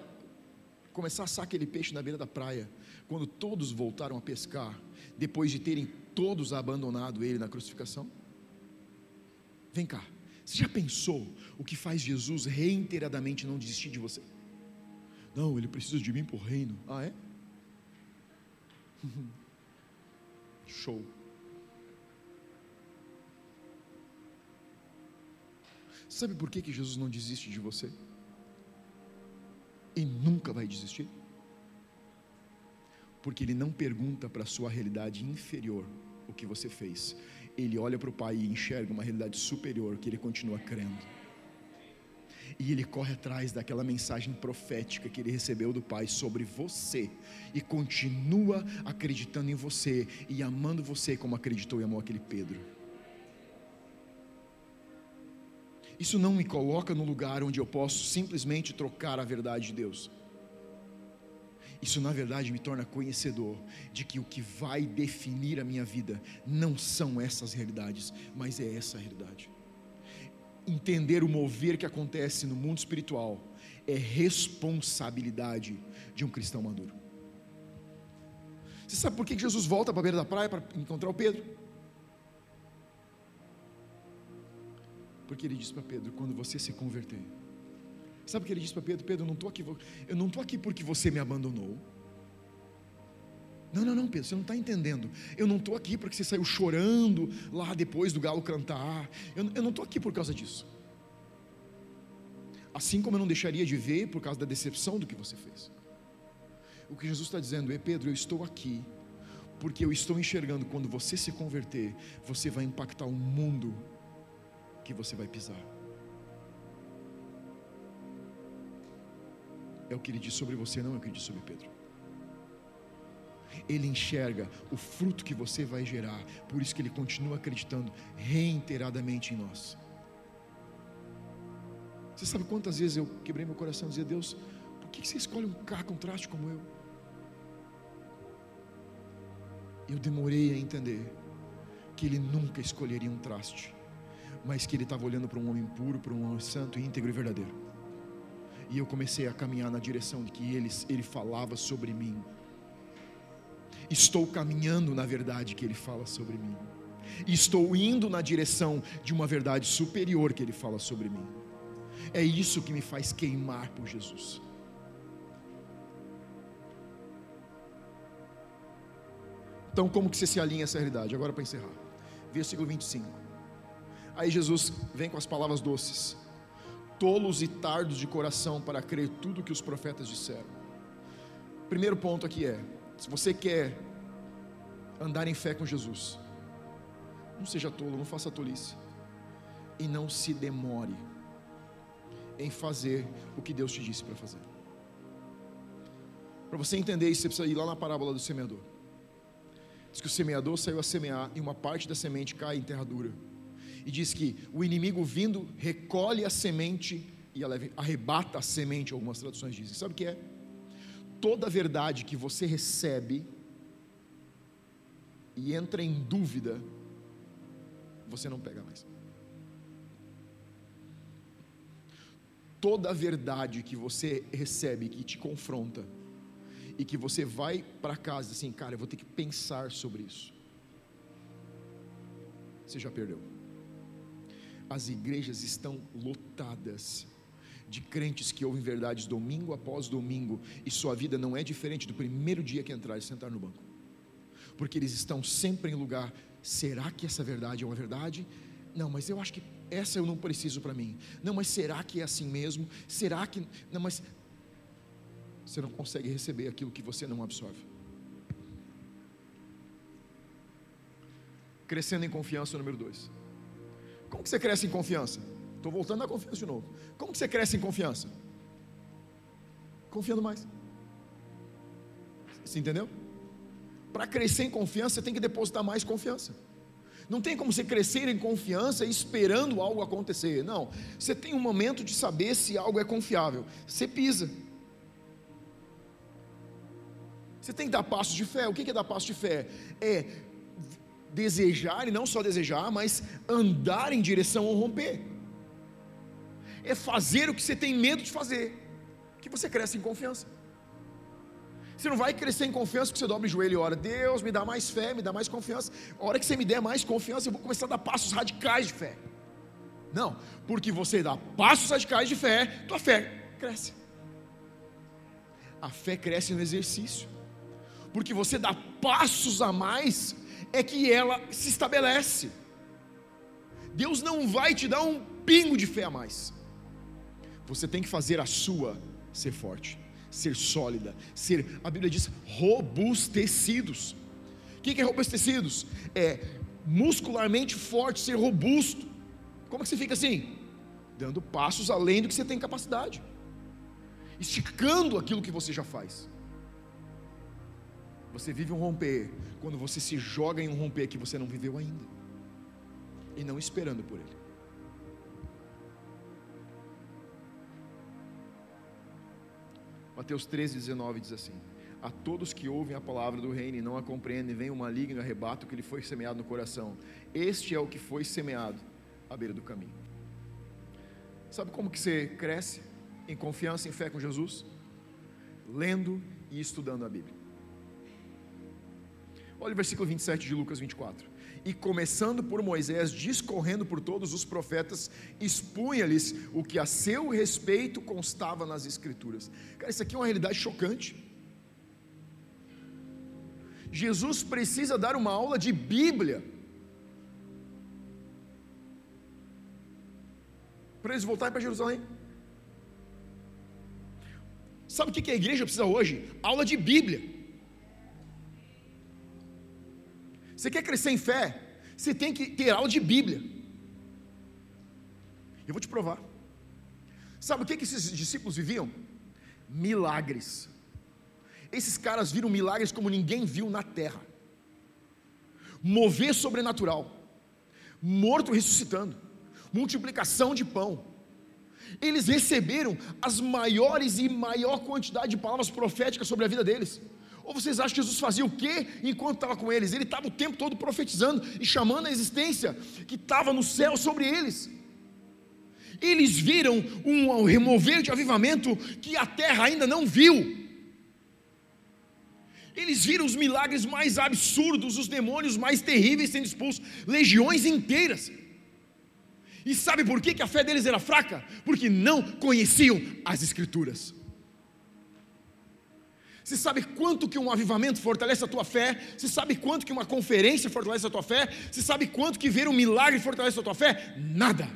começar a assar aquele peixe na beira da praia, quando todos voltaram a pescar, depois de terem todos abandonado ele na crucificação? Vem cá, você já pensou o que faz Jesus reiteradamente não desistir de você? Não, ele precisa de mim por reino. Ah, é? Show. Sabe por que, que Jesus não desiste de você? E nunca vai desistir? Porque Ele não pergunta para a sua realidade inferior o que você fez, ele olha para o pai e enxerga uma realidade superior que ele continua crendo. E ele corre atrás daquela mensagem profética que ele recebeu do Pai sobre você e continua acreditando em você e amando você como acreditou e amou aquele Pedro. Isso não me coloca no lugar onde eu posso simplesmente trocar a verdade de Deus. Isso, na verdade, me torna conhecedor de que o que vai definir a minha vida não são essas realidades, mas é essa realidade. Entender o mover que acontece no mundo espiritual é responsabilidade de um cristão maduro. Você sabe por que Jesus volta para a beira da praia para encontrar o Pedro? Porque ele disse para Pedro: quando você se converter, sabe o que ele disse para Pedro? Pedro, eu não estou aqui, eu não estou aqui porque você me abandonou. Não, não, não, Pedro, você não está entendendo. Eu não estou aqui porque você saiu chorando lá depois do galo cantar. Eu, eu não estou aqui por causa disso. Assim como eu não deixaria de ver por causa da decepção do que você fez. O que Jesus está dizendo é: Pedro, eu estou aqui porque eu estou enxergando quando você se converter, você vai impactar o mundo que você vai pisar. É o que ele diz sobre você, não é o que ele diz sobre Pedro. Ele enxerga o fruto que você vai gerar, por isso que ele continua acreditando reiteradamente em nós. Você sabe quantas vezes eu quebrei meu coração e dizia: Deus, por que você escolhe um cara com traste como eu? Eu demorei a entender que ele nunca escolheria um traste mas que ele estava olhando para um homem puro, para um homem santo, íntegro e verdadeiro. E eu comecei a caminhar na direção de que ele, ele falava sobre mim. Estou caminhando na verdade que ele fala sobre mim. Estou indo na direção de uma verdade superior que ele fala sobre mim. É isso que me faz queimar por Jesus. Então, como que você se alinha a essa realidade? Agora para encerrar. Versículo 25. Aí Jesus vem com as palavras doces: tolos e tardos de coração para crer tudo que os profetas disseram. Primeiro ponto aqui é: se você quer andar em fé com Jesus, não seja tolo, não faça tolice, e não se demore em fazer o que Deus te disse para fazer. Para você entender isso, você precisa ir lá na parábola do semeador. Diz que o semeador saiu a semear e uma parte da semente cai em terra dura e diz que o inimigo vindo recolhe a semente e arrebata a semente, algumas traduções dizem. Sabe o que é? Toda verdade que você recebe e entra em dúvida, você não pega mais. Toda verdade que você recebe, que te confronta, e que você vai para casa assim, cara, eu vou ter que pensar sobre isso. Você já perdeu as igrejas estão lotadas de crentes que ouvem verdades domingo após domingo e sua vida não é diferente do primeiro dia que entrar e sentar no banco, porque eles estão sempre em lugar. Será que essa verdade é uma verdade? Não, mas eu acho que essa eu não preciso para mim. Não, mas será que é assim mesmo? Será que. Não, mas. Você não consegue receber aquilo que você não absorve. Crescendo em confiança, número dois. Como que você cresce em confiança? Estou voltando na confiança de novo. Como que você cresce em confiança? Confiando mais. Você entendeu? Para crescer em confiança, você tem que depositar mais confiança. Não tem como você crescer em confiança esperando algo acontecer. Não. Você tem um momento de saber se algo é confiável. Você pisa. Você tem que dar passos de fé. O que é dar passo de fé? É desejar, e não só desejar, mas andar em direção ao romper. É fazer o que você tem medo de fazer, que você cresce em confiança. Você não vai crescer em confiança porque você dobra o joelho e ora, Deus me dá mais fé, me dá mais confiança. A hora que você me der mais confiança, eu vou começar a dar passos radicais de fé. Não, porque você dá passos radicais de fé, tua fé cresce. A fé cresce no exercício. Porque você dá passos a mais é que ela se estabelece. Deus não vai te dar um pingo de fé a mais. Você tem que fazer a sua ser forte, ser sólida, ser, a Bíblia diz, robustecidos. O que é robustecidos? É muscularmente forte, ser robusto. Como que você fica assim? Dando passos além do que você tem capacidade, esticando aquilo que você já faz. Você vive um romper quando você se joga em um romper que você não viveu ainda, e não esperando por ele. Mateus 13, 19 diz assim: A todos que ouvem a palavra do reino e não a compreendem, vem o maligno e o que lhe foi semeado no coração. Este é o que foi semeado à beira do caminho. Sabe como que você cresce em confiança, em fé com Jesus? Lendo e estudando a Bíblia. Olha o versículo 27 de Lucas 24 e começando por Moisés, discorrendo por todos os profetas, expunha-lhes o que a seu respeito constava nas Escrituras. Cara, isso aqui é uma realidade chocante. Jesus precisa dar uma aula de Bíblia para eles voltarem para Jerusalém. Sabe o que a igreja precisa hoje? Aula de Bíblia. Você quer crescer em fé? Você tem que ter aula de Bíblia. Eu vou te provar. Sabe o que, que esses discípulos viviam? Milagres. Esses caras viram milagres como ninguém viu na terra. Mover sobrenatural. Morto ressuscitando. Multiplicação de pão. Eles receberam as maiores e maior quantidade de palavras proféticas sobre a vida deles. Ou vocês acham que Jesus fazia o quê enquanto estava com eles? Ele estava o tempo todo profetizando e chamando a existência que estava no céu sobre eles. Eles viram um remover de avivamento que a terra ainda não viu. Eles viram os milagres mais absurdos, os demônios mais terríveis sendo expulsos, legiões inteiras. E sabe por que a fé deles era fraca? Porque não conheciam as Escrituras. Você sabe quanto que um avivamento fortalece a tua fé? Você sabe quanto que uma conferência fortalece a tua fé? Você sabe quanto que ver um milagre fortalece a tua fé? Nada.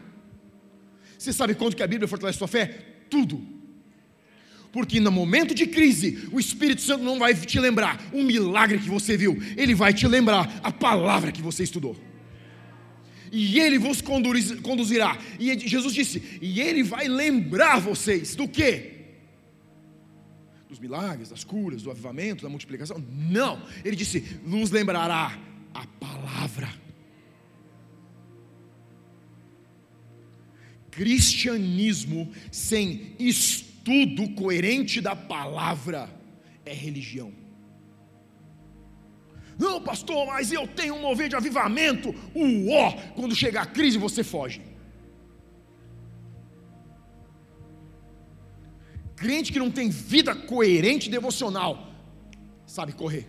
Você sabe quanto que a Bíblia fortalece a tua fé? Tudo. Porque no momento de crise, o Espírito Santo não vai te lembrar um milagre que você viu, ele vai te lembrar a palavra que você estudou. E ele vos conduzirá. E Jesus disse: "E ele vai lembrar vocês do que? Dos milagres, das curas, do avivamento, da multiplicação. Não, ele disse: nos lembrará a palavra. Cristianismo sem estudo coerente da palavra é religião. Não, pastor, mas eu tenho um mover de avivamento. O ó, quando chegar a crise você foge. Crente que não tem vida coerente devocional, sabe correr.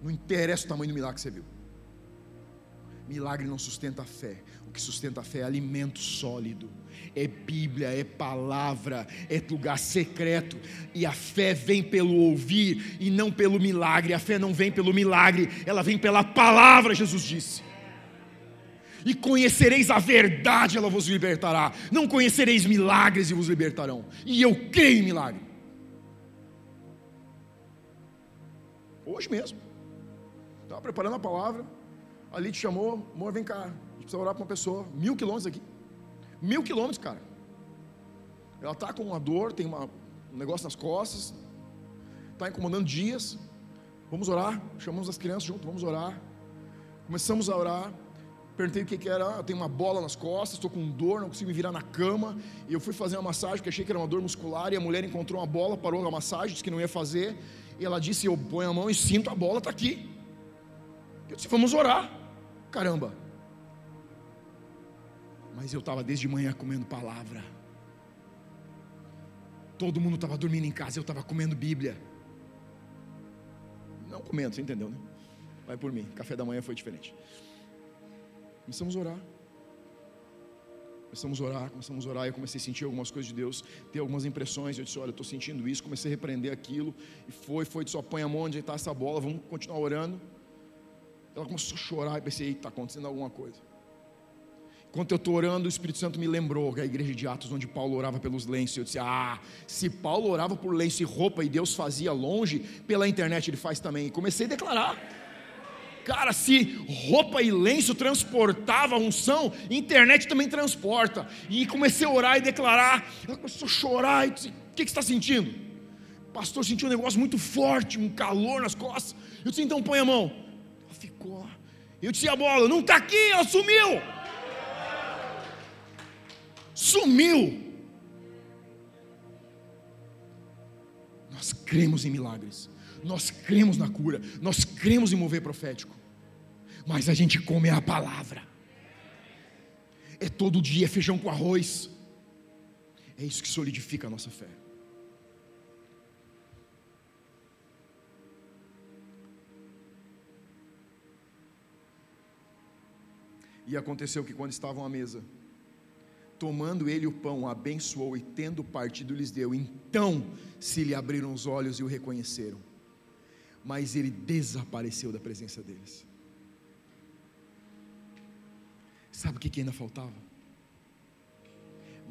Não interessa o tamanho do milagre que você viu. Milagre não sustenta a fé. O que sustenta a fé é alimento sólido, é Bíblia, é palavra, é lugar secreto. E a fé vem pelo ouvir e não pelo milagre. A fé não vem pelo milagre, ela vem pela palavra, Jesus disse e conhecereis a verdade, ela vos libertará. Não conhecereis milagres e vos libertarão. E eu creio em milagre. Hoje mesmo. Estava preparando a palavra. Ali te chamou, amor, vem cá. A gente precisa orar para uma pessoa. Mil quilômetros aqui. Mil quilômetros, cara. Ela está com uma dor, tem uma, um negócio nas costas. Está incomodando dias. Vamos orar. Chamamos as crianças junto, vamos orar. Começamos a orar. Perguntei o que, que era, eu tenho uma bola nas costas, estou com dor, não consigo me virar na cama. E eu fui fazer uma massagem, porque achei que era uma dor muscular, e a mulher encontrou uma bola, parou a massagem, disse que não ia fazer. E ela disse: Eu ponho a mão e sinto a bola, está aqui. Eu disse: Vamos orar. Caramba. Mas eu estava desde manhã comendo palavra. Todo mundo estava dormindo em casa, eu estava comendo Bíblia. Não comendo, você entendeu, né? Vai por mim, café da manhã foi diferente. Começamos a orar. Começamos a orar, começamos a orar. Eu comecei a sentir algumas coisas de Deus, ter algumas impressões. Eu disse: Olha, eu estou sentindo isso. Comecei a repreender aquilo. E foi, foi. Só põe a mão onde está essa bola. Vamos continuar orando. Ela começou a chorar. E pensei: Está acontecendo alguma coisa. Enquanto eu estou orando, o Espírito Santo me lembrou que a igreja de Atos, onde Paulo orava pelos lenços. Eu disse: Ah, se Paulo orava por lenço e roupa e Deus fazia longe, pela internet ele faz também. E comecei a declarar. Cara, se roupa e lenço transportava a unção, internet também transporta. E comecei a orar e declarar. Ela começou a chorar. E disse, o que, que você está sentindo? Pastor sentiu um negócio muito forte, um calor nas costas. Eu disse, então põe a mão. Ela ficou. Eu disse, a bola, não está aqui, ela sumiu. Sumiu. Nós cremos em milagres, nós cremos na cura, nós cremos em mover profético, mas a gente come a palavra, é todo dia feijão com arroz, é isso que solidifica a nossa fé. E aconteceu que quando estavam à mesa, Tomando ele o pão, abençoou e tendo partido lhes deu. Então se lhe abriram os olhos e o reconheceram. Mas ele desapareceu da presença deles. Sabe o que, ainda faltava?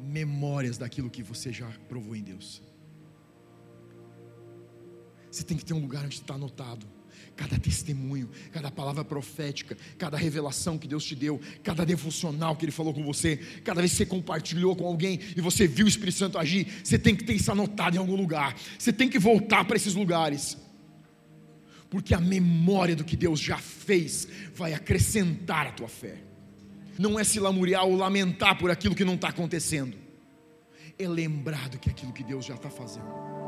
Memórias daquilo que você já provou em Deus. Você tem que ter um lugar onde está anotado cada testemunho, cada palavra profética, cada revelação que Deus te deu, cada devocional que Ele falou com você, cada vez que você compartilhou com alguém e você viu o Espírito Santo agir, você tem que ter isso anotado em algum lugar, você tem que voltar para esses lugares, porque a memória do que Deus já fez vai acrescentar a tua fé, não é se lamuriar ou lamentar por aquilo que não está acontecendo, é lembrar do que aquilo que Deus já está fazendo.